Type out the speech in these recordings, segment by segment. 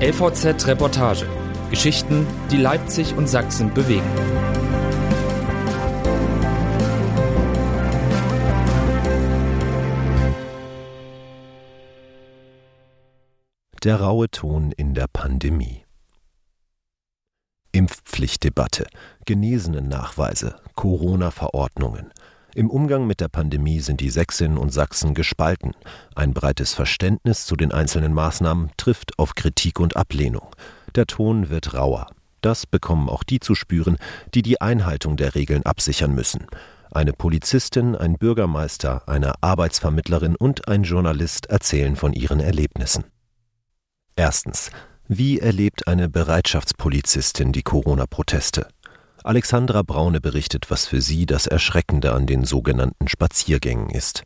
LVZ Reportage. Geschichten, die Leipzig und Sachsen bewegen. Der raue Ton in der Pandemie. Impfpflichtdebatte, Genesenen-Nachweise, Corona-Verordnungen. Im Umgang mit der Pandemie sind die Sächsinnen und Sachsen gespalten. Ein breites Verständnis zu den einzelnen Maßnahmen trifft auf Kritik und Ablehnung. Der Ton wird rauer. Das bekommen auch die zu spüren, die die Einhaltung der Regeln absichern müssen. Eine Polizistin, ein Bürgermeister, eine Arbeitsvermittlerin und ein Journalist erzählen von ihren Erlebnissen. Erstens. Wie erlebt eine Bereitschaftspolizistin die Corona-Proteste? Alexandra Braune berichtet, was für sie das Erschreckende an den sogenannten Spaziergängen ist.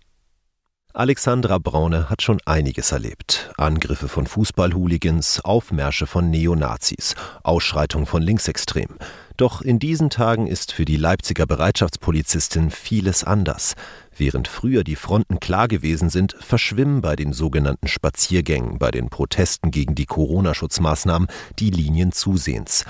Alexandra Braune hat schon einiges erlebt. Angriffe von Fußballhooligans, Aufmärsche von Neonazis, Ausschreitung von Linksextremen. Doch in diesen Tagen ist für die Leipziger Bereitschaftspolizistin vieles anders. Während früher die Fronten klar gewesen sind, verschwimmen bei den sogenannten Spaziergängen, bei den Protesten gegen die Corona-Schutzmaßnahmen die Linien zusehends.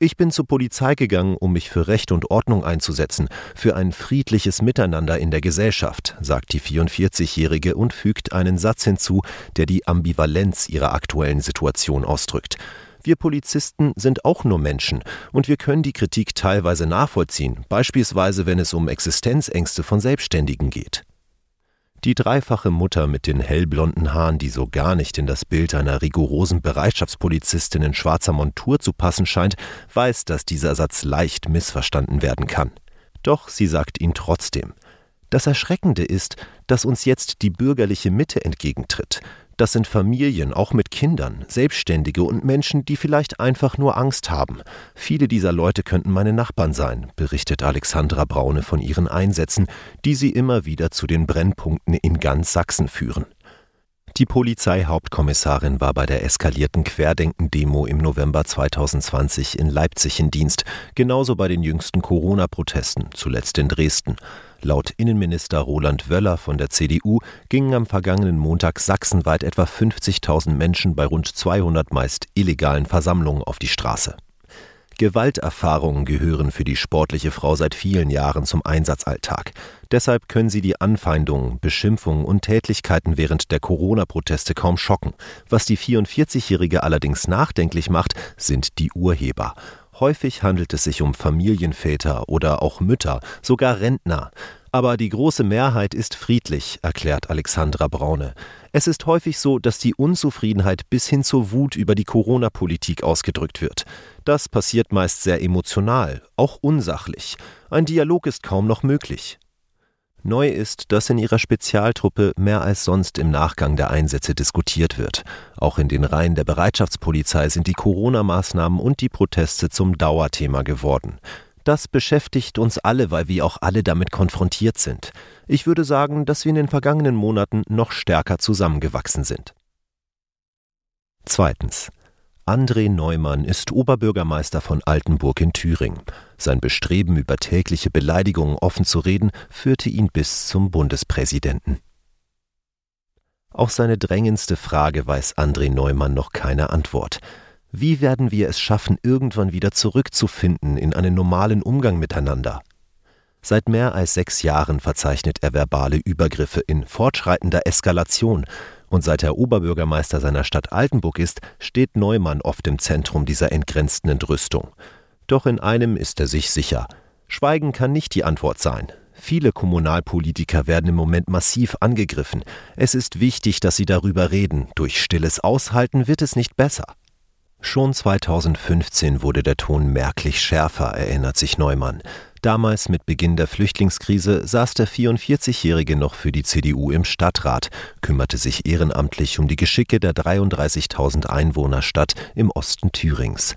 Ich bin zur Polizei gegangen, um mich für Recht und Ordnung einzusetzen, für ein friedliches Miteinander in der Gesellschaft, sagt die 44-Jährige und fügt einen Satz hinzu, der die Ambivalenz ihrer aktuellen Situation ausdrückt. Wir Polizisten sind auch nur Menschen und wir können die Kritik teilweise nachvollziehen, beispielsweise wenn es um Existenzängste von Selbstständigen geht. Die dreifache Mutter mit den hellblonden Haaren, die so gar nicht in das Bild einer rigorosen Bereitschaftspolizistin in schwarzer Montur zu passen scheint, weiß, dass dieser Satz leicht missverstanden werden kann. Doch sie sagt ihn trotzdem. Das Erschreckende ist, dass uns jetzt die bürgerliche Mitte entgegentritt, das sind Familien, auch mit Kindern, Selbstständige und Menschen, die vielleicht einfach nur Angst haben. Viele dieser Leute könnten meine Nachbarn sein, berichtet Alexandra Braune von ihren Einsätzen, die sie immer wieder zu den Brennpunkten in ganz Sachsen führen. Die Polizeihauptkommissarin war bei der eskalierten Querdenken-Demo im November 2020 in Leipzig in Dienst, genauso bei den jüngsten Corona-Protesten, zuletzt in Dresden. Laut Innenminister Roland Wöller von der CDU gingen am vergangenen Montag sachsenweit etwa 50.000 Menschen bei rund 200 meist illegalen Versammlungen auf die Straße. Gewalterfahrungen gehören für die sportliche Frau seit vielen Jahren zum Einsatzalltag. Deshalb können sie die Anfeindungen, Beschimpfungen und Tätlichkeiten während der Corona-Proteste kaum schocken. Was die 44-Jährige allerdings nachdenklich macht, sind die Urheber. Häufig handelt es sich um Familienväter oder auch Mütter, sogar Rentner. Aber die große Mehrheit ist friedlich, erklärt Alexandra Braune. Es ist häufig so, dass die Unzufriedenheit bis hin zur Wut über die Corona-Politik ausgedrückt wird. Das passiert meist sehr emotional, auch unsachlich. Ein Dialog ist kaum noch möglich. Neu ist, dass in ihrer Spezialtruppe mehr als sonst im Nachgang der Einsätze diskutiert wird. Auch in den Reihen der Bereitschaftspolizei sind die Corona-Maßnahmen und die Proteste zum Dauerthema geworden. Das beschäftigt uns alle, weil wir auch alle damit konfrontiert sind. Ich würde sagen, dass wir in den vergangenen Monaten noch stärker zusammengewachsen sind. Zweitens. André Neumann ist Oberbürgermeister von Altenburg in Thüringen. Sein Bestreben, über tägliche Beleidigungen offen zu reden, führte ihn bis zum Bundespräsidenten. Auf seine drängendste Frage weiß André Neumann noch keine Antwort. Wie werden wir es schaffen, irgendwann wieder zurückzufinden in einen normalen Umgang miteinander? Seit mehr als sechs Jahren verzeichnet er verbale Übergriffe in fortschreitender Eskalation, und seit er Oberbürgermeister seiner Stadt Altenburg ist, steht Neumann oft im Zentrum dieser entgrenzten Entrüstung. Doch in einem ist er sich sicher. Schweigen kann nicht die Antwort sein. Viele Kommunalpolitiker werden im Moment massiv angegriffen. Es ist wichtig, dass sie darüber reden. Durch stilles Aushalten wird es nicht besser. Schon 2015 wurde der Ton merklich schärfer, erinnert sich Neumann. Damals mit Beginn der Flüchtlingskrise saß der 44-Jährige noch für die CDU im Stadtrat, kümmerte sich ehrenamtlich um die Geschicke der 33.000 Einwohnerstadt im Osten Thürings.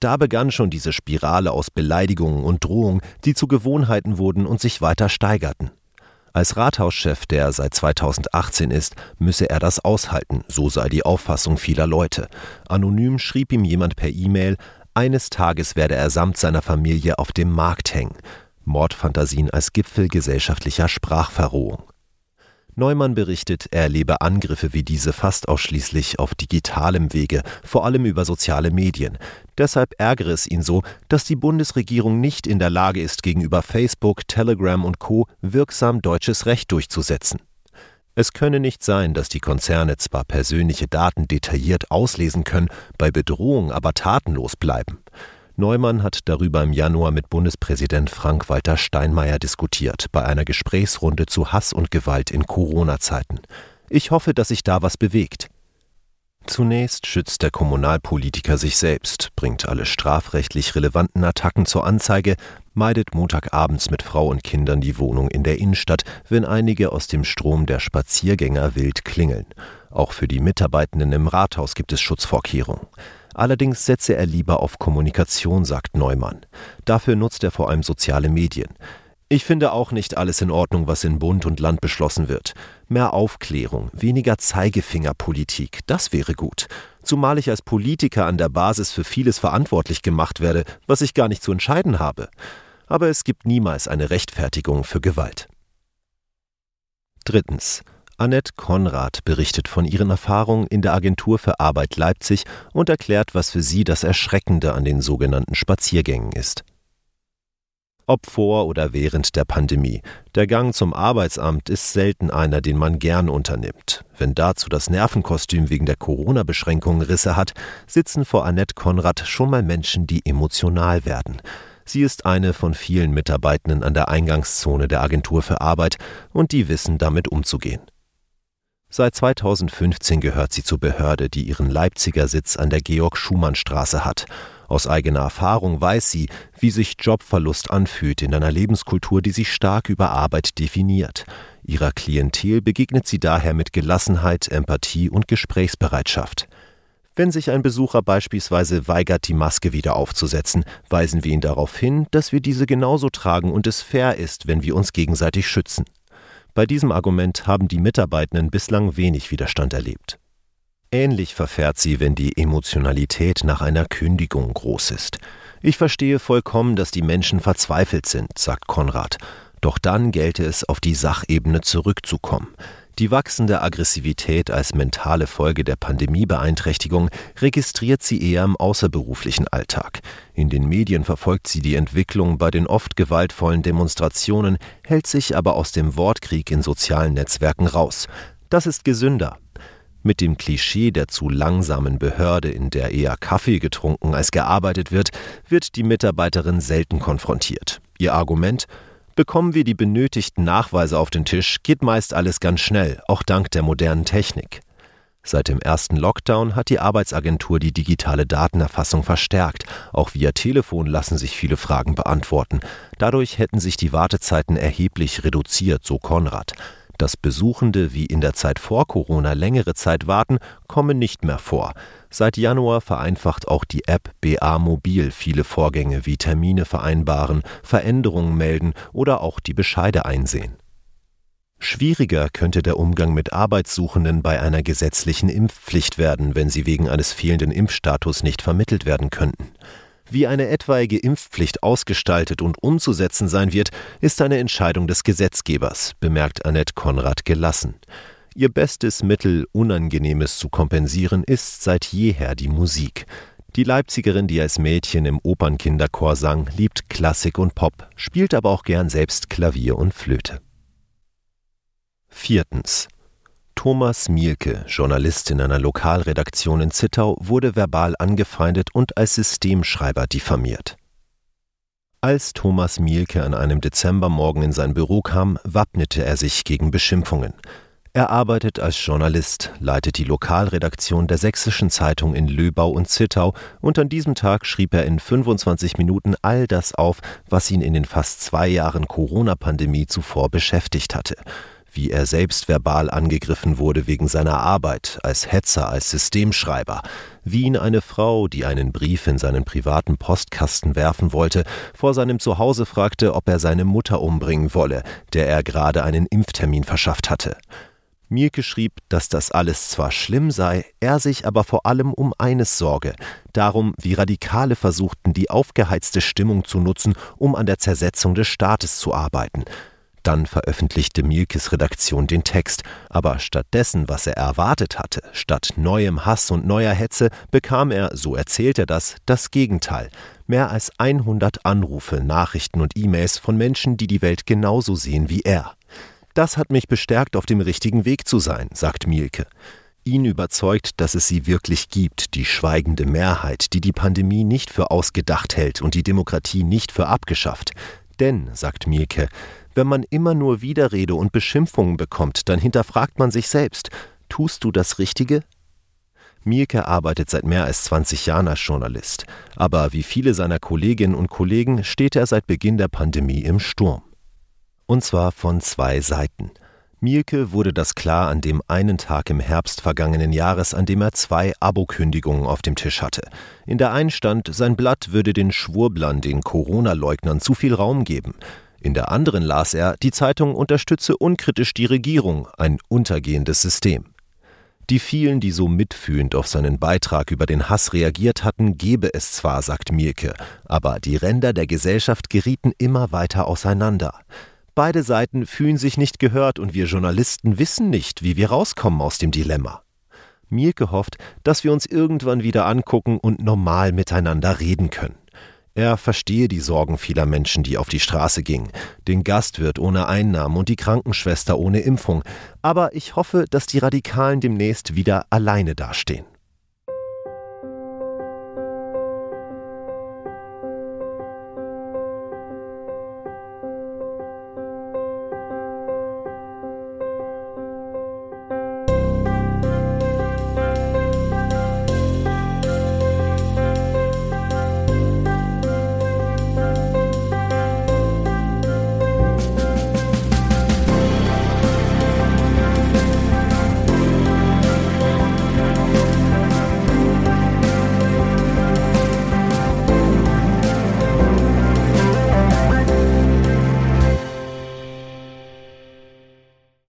Da begann schon diese Spirale aus Beleidigungen und Drohungen, die zu Gewohnheiten wurden und sich weiter steigerten. Als Rathauschef, der seit 2018 ist, müsse er das aushalten, so sei die Auffassung vieler Leute. Anonym schrieb ihm jemand per E-Mail, eines Tages werde er samt seiner Familie auf dem Markt hängen. Mordfantasien als Gipfel gesellschaftlicher Sprachverrohung. Neumann berichtet, er erlebe Angriffe wie diese fast ausschließlich auf digitalem Wege, vor allem über soziale Medien. Deshalb ärgere es ihn so, dass die Bundesregierung nicht in der Lage ist, gegenüber Facebook, Telegram und Co. wirksam deutsches Recht durchzusetzen. Es könne nicht sein, dass die Konzerne zwar persönliche Daten detailliert auslesen können, bei Bedrohung aber tatenlos bleiben. Neumann hat darüber im Januar mit Bundespräsident Frank-Walter Steinmeier diskutiert, bei einer Gesprächsrunde zu Hass und Gewalt in Corona-Zeiten. Ich hoffe, dass sich da was bewegt. Zunächst schützt der Kommunalpolitiker sich selbst, bringt alle strafrechtlich relevanten Attacken zur Anzeige, meidet Montagabends mit Frau und Kindern die Wohnung in der Innenstadt, wenn einige aus dem Strom der Spaziergänger wild klingeln. Auch für die Mitarbeitenden im Rathaus gibt es Schutzvorkehrungen. Allerdings setze er lieber auf Kommunikation, sagt Neumann. Dafür nutzt er vor allem soziale Medien. Ich finde auch nicht alles in Ordnung, was in Bund und Land beschlossen wird. Mehr Aufklärung, weniger Zeigefingerpolitik, das wäre gut. Zumal ich als Politiker an der Basis für vieles verantwortlich gemacht werde, was ich gar nicht zu entscheiden habe. Aber es gibt niemals eine Rechtfertigung für Gewalt. Drittens. Annette Konrad berichtet von ihren Erfahrungen in der Agentur für Arbeit Leipzig und erklärt, was für sie das Erschreckende an den sogenannten Spaziergängen ist. Ob vor oder während der Pandemie, der Gang zum Arbeitsamt ist selten einer, den man gern unternimmt. Wenn dazu das Nervenkostüm wegen der Corona-Beschränkungen Risse hat, sitzen vor Annette Konrad schon mal Menschen, die emotional werden. Sie ist eine von vielen Mitarbeitenden an der Eingangszone der Agentur für Arbeit und die wissen damit umzugehen. Seit 2015 gehört sie zur Behörde, die ihren Leipziger Sitz an der Georg-Schumann-Straße hat. Aus eigener Erfahrung weiß sie, wie sich Jobverlust anfühlt in einer Lebenskultur, die sich stark über Arbeit definiert. Ihrer Klientel begegnet sie daher mit Gelassenheit, Empathie und Gesprächsbereitschaft. Wenn sich ein Besucher beispielsweise weigert, die Maske wieder aufzusetzen, weisen wir ihn darauf hin, dass wir diese genauso tragen und es fair ist, wenn wir uns gegenseitig schützen. Bei diesem Argument haben die Mitarbeitenden bislang wenig Widerstand erlebt. Ähnlich verfährt sie, wenn die Emotionalität nach einer Kündigung groß ist. Ich verstehe vollkommen, dass die Menschen verzweifelt sind, sagt Konrad. Doch dann gelte es, auf die Sachebene zurückzukommen. Die wachsende Aggressivität als mentale Folge der Pandemiebeeinträchtigung registriert sie eher im außerberuflichen Alltag. In den Medien verfolgt sie die Entwicklung bei den oft gewaltvollen Demonstrationen, hält sich aber aus dem Wortkrieg in sozialen Netzwerken raus. Das ist gesünder. Mit dem Klischee der zu langsamen Behörde, in der eher Kaffee getrunken als gearbeitet wird, wird die Mitarbeiterin selten konfrontiert. Ihr Argument Bekommen wir die benötigten Nachweise auf den Tisch, geht meist alles ganz schnell, auch dank der modernen Technik. Seit dem ersten Lockdown hat die Arbeitsagentur die digitale Datenerfassung verstärkt. Auch via Telefon lassen sich viele Fragen beantworten. Dadurch hätten sich die Wartezeiten erheblich reduziert, so Konrad. Dass Besuchende wie in der Zeit vor Corona längere Zeit warten, komme nicht mehr vor. Seit Januar vereinfacht auch die App BA Mobil viele Vorgänge wie Termine vereinbaren, Veränderungen melden oder auch die Bescheide einsehen. Schwieriger könnte der Umgang mit Arbeitssuchenden bei einer gesetzlichen Impfpflicht werden, wenn sie wegen eines fehlenden Impfstatus nicht vermittelt werden könnten. Wie eine etwaige Impfpflicht ausgestaltet und umzusetzen sein wird, ist eine Entscheidung des Gesetzgebers, bemerkt Annette Konrad gelassen. Ihr bestes Mittel, Unangenehmes zu kompensieren, ist seit jeher die Musik. Die Leipzigerin, die als Mädchen im Opernkinderchor sang, liebt Klassik und Pop, spielt aber auch gern selbst Klavier und Flöte. Viertens. Thomas Mielke, Journalist in einer Lokalredaktion in Zittau, wurde verbal angefeindet und als Systemschreiber diffamiert. Als Thomas Mielke an einem Dezembermorgen in sein Büro kam, wappnete er sich gegen Beschimpfungen. Er arbeitet als Journalist, leitet die Lokalredaktion der Sächsischen Zeitung in Löbau und Zittau und an diesem Tag schrieb er in 25 Minuten all das auf, was ihn in den fast zwei Jahren Corona-Pandemie zuvor beschäftigt hatte wie er selbst verbal angegriffen wurde wegen seiner Arbeit als Hetzer, als Systemschreiber, wie ihn eine Frau, die einen Brief in seinen privaten Postkasten werfen wollte, vor seinem Zuhause fragte, ob er seine Mutter umbringen wolle, der er gerade einen Impftermin verschafft hatte. Mielke schrieb, dass das alles zwar schlimm sei, er sich aber vor allem um eines sorge, darum, wie Radikale versuchten, die aufgeheizte Stimmung zu nutzen, um an der Zersetzung des Staates zu arbeiten. Dann veröffentlichte Mielkes Redaktion den Text, aber stattdessen, was er erwartet hatte, statt neuem Hass und neuer Hetze, bekam er, so erzählt er das, das Gegenteil. Mehr als 100 Anrufe, Nachrichten und E-Mails von Menschen, die die Welt genauso sehen wie er. Das hat mich bestärkt, auf dem richtigen Weg zu sein, sagt Mielke. Ihn überzeugt, dass es sie wirklich gibt, die schweigende Mehrheit, die die Pandemie nicht für ausgedacht hält und die Demokratie nicht für abgeschafft. Denn, sagt Mielke, wenn man immer nur Widerrede und Beschimpfungen bekommt, dann hinterfragt man sich selbst. Tust du das Richtige? Mielke arbeitet seit mehr als 20 Jahren als Journalist. Aber wie viele seiner Kolleginnen und Kollegen steht er seit Beginn der Pandemie im Sturm. Und zwar von zwei Seiten. Mielke wurde das klar an dem einen Tag im Herbst vergangenen Jahres, an dem er zwei Abokündigungen auf dem Tisch hatte. In der einen stand, sein Blatt würde den Schwurblern, den Corona-Leugnern zu viel Raum geben. In der anderen las er, die Zeitung unterstütze unkritisch die Regierung, ein untergehendes System. Die vielen, die so mitfühlend auf seinen Beitrag über den Hass reagiert hatten, gebe es zwar, sagt Mielke, aber die Ränder der Gesellschaft gerieten immer weiter auseinander. Beide Seiten fühlen sich nicht gehört und wir Journalisten wissen nicht, wie wir rauskommen aus dem Dilemma. Mielke hofft, dass wir uns irgendwann wieder angucken und normal miteinander reden können. Er verstehe die Sorgen vieler Menschen, die auf die Straße gingen, den Gastwirt ohne Einnahmen und die Krankenschwester ohne Impfung, aber ich hoffe, dass die Radikalen demnächst wieder alleine dastehen.